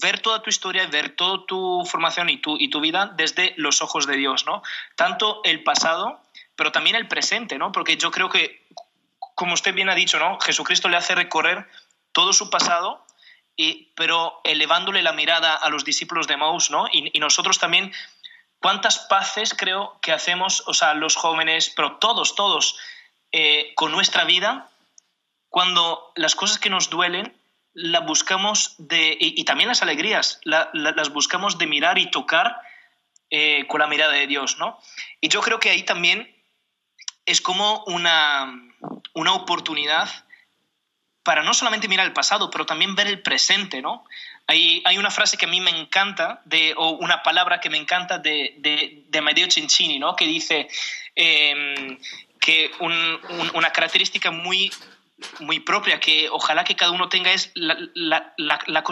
ver toda tu historia, ver toda tu formación y tu, y tu vida desde los ojos de Dios, ¿no? Tanto el pasado, pero también el presente, ¿no? Porque yo creo que, como usted bien ha dicho, ¿no? Jesucristo le hace recorrer todo su pasado, y, pero elevándole la mirada a los discípulos de Maús, ¿no? Y, nosotros también, ¿cuántas paces creo que hacemos, o sea, los jóvenes, pero todos, todos, eh, con nuestra vida, cuando las cosas que nos duelen, la buscamos de, y, también las alegrías, las buscamos de mirar y tocar eh, con la mirada de Dios, ¿no? Y yo creo que ahí también es como una, una oportunidad para no solamente mirar el pasado, pero también ver el presente, ¿no? Hay, hay una frase que a mí me encanta, de, o una palabra que me encanta de, de, de ¿no? Que dice em, que una característica muy muy propia que ojalá que cada uno tenga es la, la, la,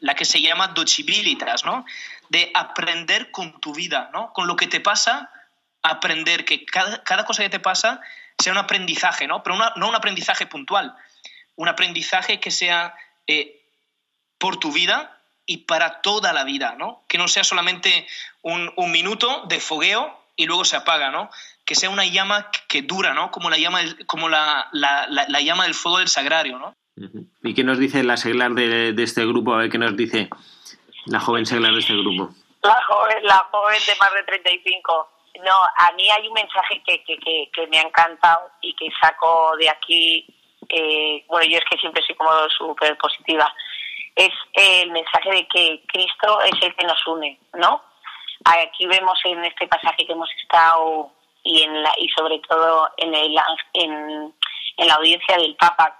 la, que se llama docibilitas, ¿no? De aprender con tu vida, ¿no? Con lo que te pasa, aprender que cada, cada cosa que te pasa sea un aprendizaje, ¿no? Pero no un aprendizaje puntual, un aprendizaje que sea eh, por tu vida y para toda la vida, ¿no? Que no sea solamente un, un minuto de fogueo y luego se apaga, ¿no? Que sea una llama que dura, ¿no? Como la llama, como la, la, la, llama del fuego del sagrario, ¿no?
¿Y qué nos dice la seglar de, de, este grupo? A ver qué nos dice la joven seglar de este grupo.
La joven, la joven de más de 35. No, a mí hay un mensaje que, que, que, que me ha encantado y que saco de aquí. Eh, bueno, yo es que siempre soy como súper positiva. Es el mensaje de que Cristo es el que nos une, ¿no? Aquí vemos en este pasaje que hemos estado y en la y sobre todo en el en, la audiencia del Papa.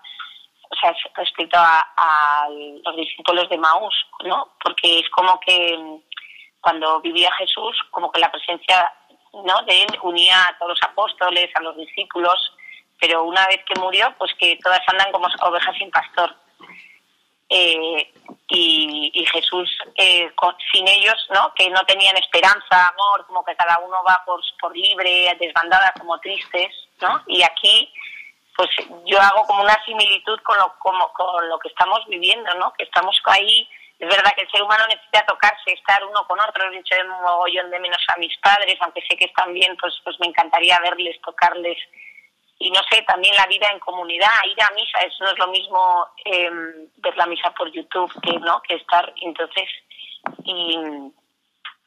O sea respecto a, los discípulos de Maús no porque es como que cuando vivía Jesús como que la presencia no de él unía a todos los apóstoles a los discípulos pero una vez que murió pues que todas andan como ovejas sin pastor eh, y, Jesús eh, sin ellos, ¿no? Que no tenían esperanza, amor, como que cada uno va por, por libre, desbandada, como tristes, ¿no? Y aquí, pues yo hago como una similitud con lo, como, con lo que estamos viviendo, ¿no? Que estamos ahí, es verdad que el ser humano necesita tocarse, estar uno con otro, he dicho de mogollón de menos a mis padres, aunque sé que están bien, pues, pues me encantaría verles, tocarles, y no sé, también la vida en comunidad, ir a misa, eso no es lo mismo eh, ver la misa por YouTube que no que estar, entonces, y,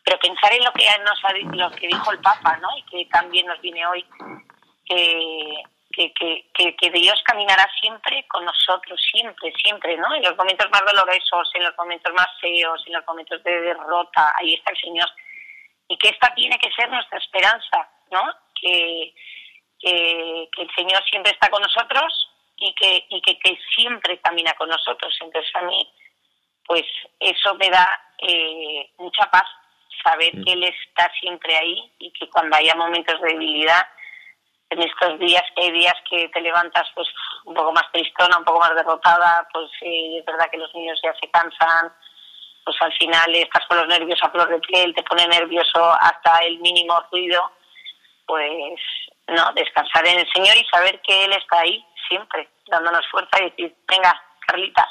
pero pensar en lo que nos ha, lo que dijo el Papa, ¿no? Y que también nos viene hoy, que, que, que, que, Dios caminará siempre con nosotros, siempre, siempre, ¿no? En los momentos más dolorosos, en los momentos más feos, en los momentos de derrota, ahí está el Señor. Y que esta tiene que ser nuestra esperanza, ¿no? Que, que, el Señor siempre está con nosotros y que, y que, siempre camina con nosotros. Entonces a mí, pues eso me da eh, mucha paz, saber que Él está siempre ahí y que cuando haya momentos de debilidad, en estos días que hay días que te levantas pues un poco más tristona, un poco más derrotada, pues eh, es verdad que los niños ya se cansan, pues al final estás con los nervios a flor de piel, te pone nervioso hasta el mínimo ruido, pues no, descansar en el Señor y saber que Él está ahí siempre, dándonos fuerza y decir, venga, Carlita,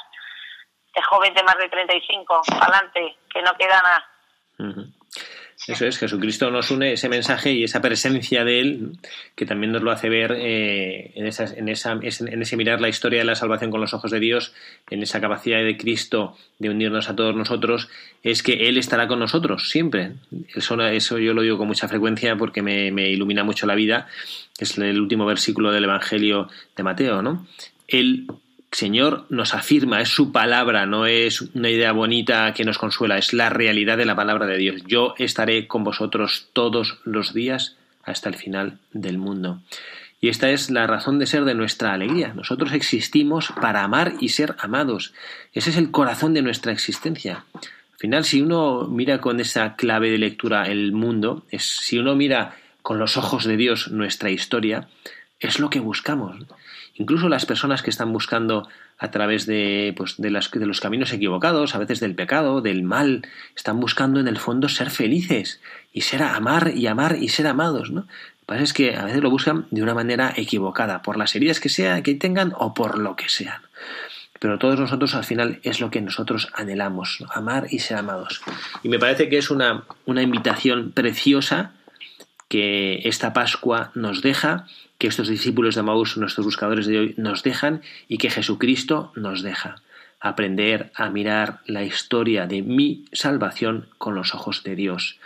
de joven de más de 35, adelante, que no queda nada.
Eso es, Jesucristo nos une ese mensaje y esa presencia de Él, que también nos lo hace ver eh, en, en, esa, en ese mirar la historia de la salvación con los ojos de Dios, en esa capacidad de Cristo de unirnos a todos nosotros, es que Él estará con nosotros siempre. Eso, eso yo lo digo con mucha frecuencia porque me, me ilumina mucho la vida. Es el último versículo del Evangelio de Mateo, ¿no? Él Señor nos afirma, es su palabra, no es una idea bonita que nos consuela, es la realidad de la palabra de Dios. Yo estaré con vosotros todos los días hasta el final del mundo. Y esta es la razón de ser de nuestra alegría. Nosotros existimos para amar y ser amados. Ese es el corazón de nuestra existencia. Al final, si uno mira con esa clave de lectura el mundo, es, si uno mira con los ojos de Dios nuestra historia, es lo que buscamos. Incluso las personas que están buscando a través de, pues, de, las, de, los caminos equivocados, a veces del pecado, del mal, están buscando en el fondo ser felices y ser amar y amar y ser amados, ¿no? Lo que pasa es que a veces lo buscan de una manera equivocada, por las heridas que sea que tengan o por lo que sean. Pero todos nosotros al final es lo que nosotros anhelamos, ¿no? amar y ser amados. Y me parece que es una, una invitación preciosa que esta Pascua nos deja, que estos discípulos de Maús, nuestros buscadores de hoy, nos dejan y que Jesucristo nos deja. Aprender a mirar la historia de mi salvación con los ojos de Dios.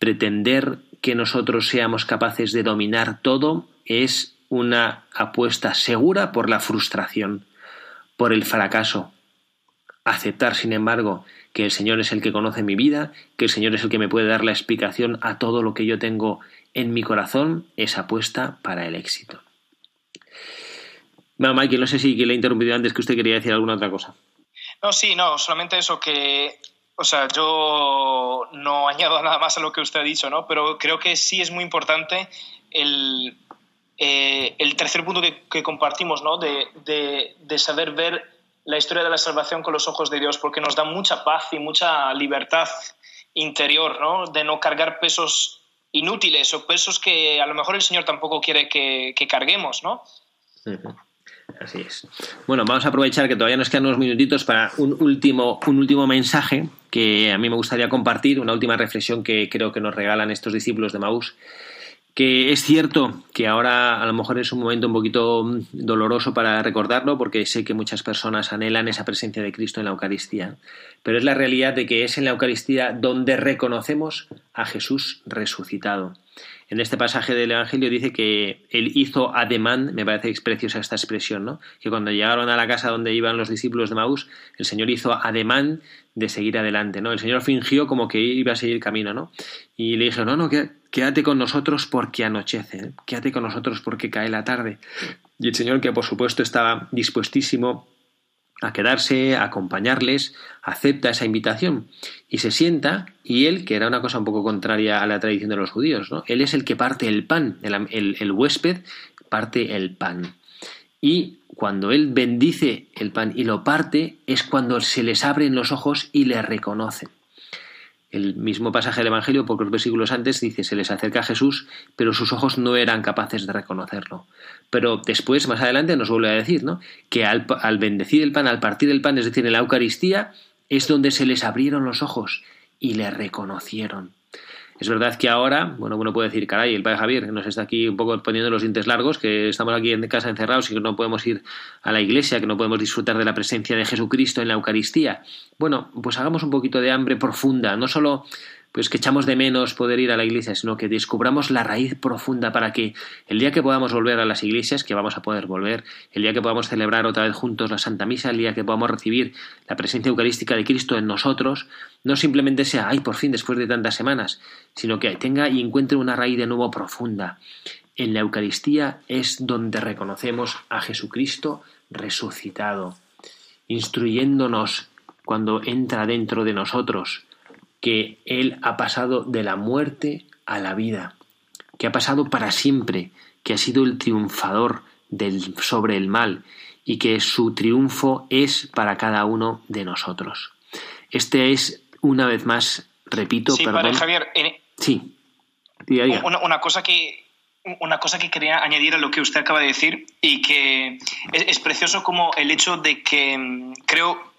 Pretender que nosotros seamos capaces de dominar todo es una apuesta segura por la frustración, por el fracaso. Aceptar, sin embargo, que el Señor es el que conoce mi vida, que el Señor es el que me puede dar la explicación a todo lo que yo tengo en mi corazón, es apuesta para el éxito. Bueno, Michael, no sé si le he interrumpido antes que usted quería decir alguna otra cosa.
No, sí, no, solamente eso que, o sea, yo no añado nada más a lo que usted ha dicho, ¿no? Pero creo que sí es muy importante el, eh, el tercer punto que, que compartimos, ¿no? De, de, de saber ver la historia de la salvación con los ojos de Dios, porque nos da mucha paz y mucha libertad interior, ¿no? De no cargar pesos inútiles o pesos que a lo mejor el Señor tampoco quiere que, carguemos, ¿no?
Así es. Bueno, vamos a aprovechar que todavía nos quedan unos minutitos para un último, un último mensaje que a mí me gustaría compartir, una última reflexión que creo que nos regalan estos discípulos de Maús que es cierto que ahora a lo mejor es un momento un poquito doloroso para recordarlo porque sé que muchas personas anhelan esa presencia de Cristo en la Eucaristía, pero es la realidad de que es en la Eucaristía donde reconocemos a Jesús resucitado. En este pasaje del Evangelio dice que él hizo ademán, me parece preciosa esta expresión, ¿no? Que cuando llegaron a la casa donde iban los discípulos de Maús, el Señor hizo ademán de seguir adelante, ¿no? El Señor fingió como que iba a seguir camino, ¿no? Y le dijo, no, no, quédate con nosotros porque anochece, ¿eh? quédate con nosotros porque cae la tarde. Y el Señor, que por supuesto estaba dispuestísimo a quedarse, a acompañarles, acepta esa invitación y se sienta y él, que era una cosa un poco contraria a la tradición de los judíos, ¿no? Él es el que parte el pan, el, el, el huésped parte el pan. Y cuando él bendice el pan y lo parte, es cuando se les abren los ojos y le reconocen. El mismo pasaje del Evangelio, pocos versículos antes, dice, se les acerca a Jesús, pero sus ojos no eran capaces de reconocerlo. Pero después, más adelante, nos vuelve a decir, ¿no? Que al, al bendecir el pan, al partir el pan, es decir, en la Eucaristía, es donde se les abrieron los ojos y le reconocieron. Es verdad que ahora, bueno, uno puede decir, caray, el padre Javier nos está aquí un poco poniendo los dientes largos, que estamos aquí en casa encerrados y que no podemos ir a la iglesia, que no podemos disfrutar de la presencia de Jesucristo en la Eucaristía. Bueno, pues hagamos un poquito de hambre profunda, no solo pues que echamos de menos poder ir a la iglesia, sino que descubramos la raíz profunda para que el día que podamos volver a las iglesias, que vamos a poder volver, el día que podamos celebrar otra vez juntos la Santa Misa, el día que podamos recibir la presencia eucarística de Cristo en nosotros, no simplemente sea, ay, por fin, después de tantas semanas, sino que tenga y encuentre una raíz de nuevo profunda. En la Eucaristía es donde reconocemos a Jesucristo resucitado, instruyéndonos cuando entra dentro de nosotros, que Él ha pasado de la muerte a la vida, que ha pasado para siempre, que ha sido el triunfador del, sobre el mal y que su triunfo es para cada uno de nosotros. Este es, una vez más, repito,
sí,
perdón.
Javier,
sí.
Una, cosa que, una cosa que quería añadir a lo que usted acaba de decir y que es, precioso como el hecho de que mm, creo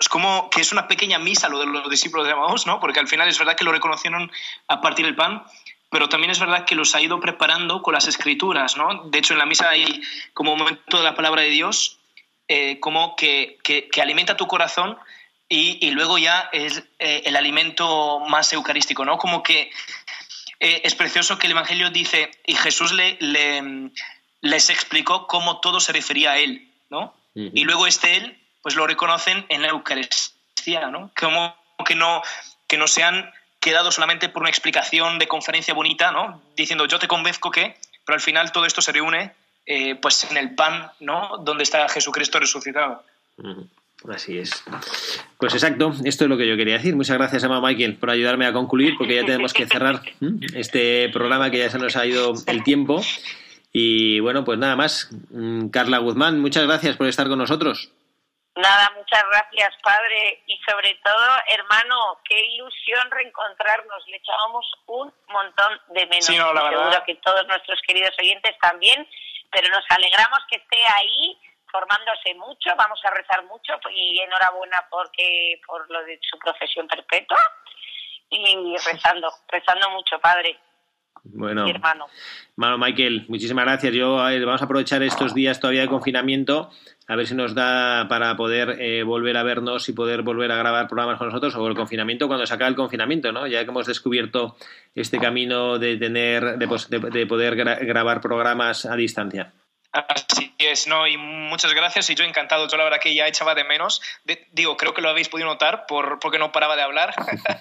es como que es una pequeña misa lo de los discípulos de Amaús, ¿no? Porque al final es verdad que lo reconocieron a partir del pan, pero también es verdad que los ha ido preparando con las escrituras, ¿no? De hecho, en la misa hay como un momento de la palabra de Dios, eh, como que, que, alimenta tu corazón y, y luego ya es eh, el alimento más eucarístico, ¿no? Como que eh, es precioso que el Evangelio dice, y Jesús le, les explicó cómo todo se refería a Él, ¿no? Y luego este Él, pues lo reconocen en la Eucaristía, ¿no? Como que no, que no se han quedado solamente por una explicación de conferencia bonita, ¿no? Diciendo, yo te convenzco que, pero al final todo esto se reúne eh, pues en el pan, ¿no? Donde está Jesucristo resucitado.
Así es. Pues exacto, esto es lo que yo quería decir. Muchas gracias, Emma Michael, por ayudarme a concluir, porque ya tenemos que cerrar este programa que ya se nos ha ido el tiempo. Y bueno, pues nada más. Mm, Carla Guzmán, muchas gracias por estar con nosotros.
Nada, muchas gracias, padre. Y sobre todo, hermano, qué ilusión reencontrarnos. Le echábamos un montón de menos.
Sí, no, la
Seguro que todos nuestros queridos oyentes también, pero nos alegramos que esté ahí formándose mucho, vamos a rezar mucho y enhorabuena porque por lo de su profesión perpetua y rezando, rezando mucho, padre.
Bueno,
hermano.
Michael, muchísimas gracias. Yo vamos a aprovechar estos días todavía de confinamiento a ver si nos da para poder eh, volver a vernos y poder volver a grabar programas con nosotros o el confinamiento cuando se acabe el confinamiento, ¿no? Ya que hemos descubierto este camino de tener de, de poder grabar programas a distancia.
Así es, ¿no? Y muchas gracias y yo encantado. Yo la verdad que ya echaba de menos. digo, creo que lo habéis podido notar por, porque no paraba de hablar.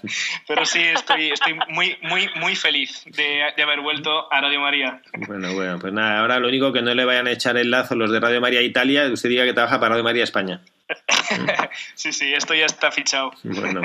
<laughs> Pero sí, estoy, estoy muy, muy, muy feliz de, haber vuelto a Radio María.
Bueno, bueno, pues nada, ahora lo único que no le vayan a echar el lazo los de Radio María Italia, usted diga que trabaja para Radio María España. <laughs>
sí, sí, esto ya está fichado.
Bueno,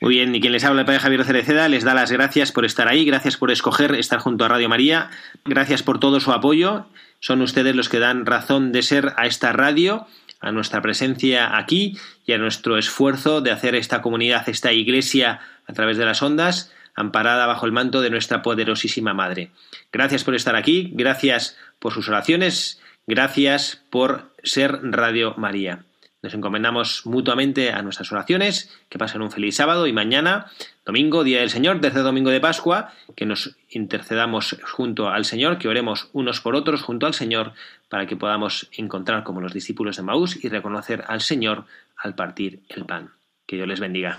muy bien. Y quien les habla, el padre Javier Cereceda, les da las gracias por estar ahí, gracias por escoger estar junto a Radio María, gracias por todo su apoyo son ustedes los que dan razón de ser a esta radio, a nuestra presencia aquí y a nuestro esfuerzo de hacer esta comunidad, esta iglesia a través de las ondas, amparada bajo el manto de nuestra poderosísima Madre. Gracias por estar aquí, gracias por sus oraciones, gracias por ser Radio María. Nos encomendamos mutuamente a nuestras oraciones, que pasen un feliz sábado y mañana, domingo, Día del Señor, tercer domingo de Pascua, que nos intercedamos junto al Señor, que oremos unos por otros junto al Señor, para que podamos encontrar como los discípulos de Maús y reconocer al Señor al partir el pan. Que Dios les bendiga.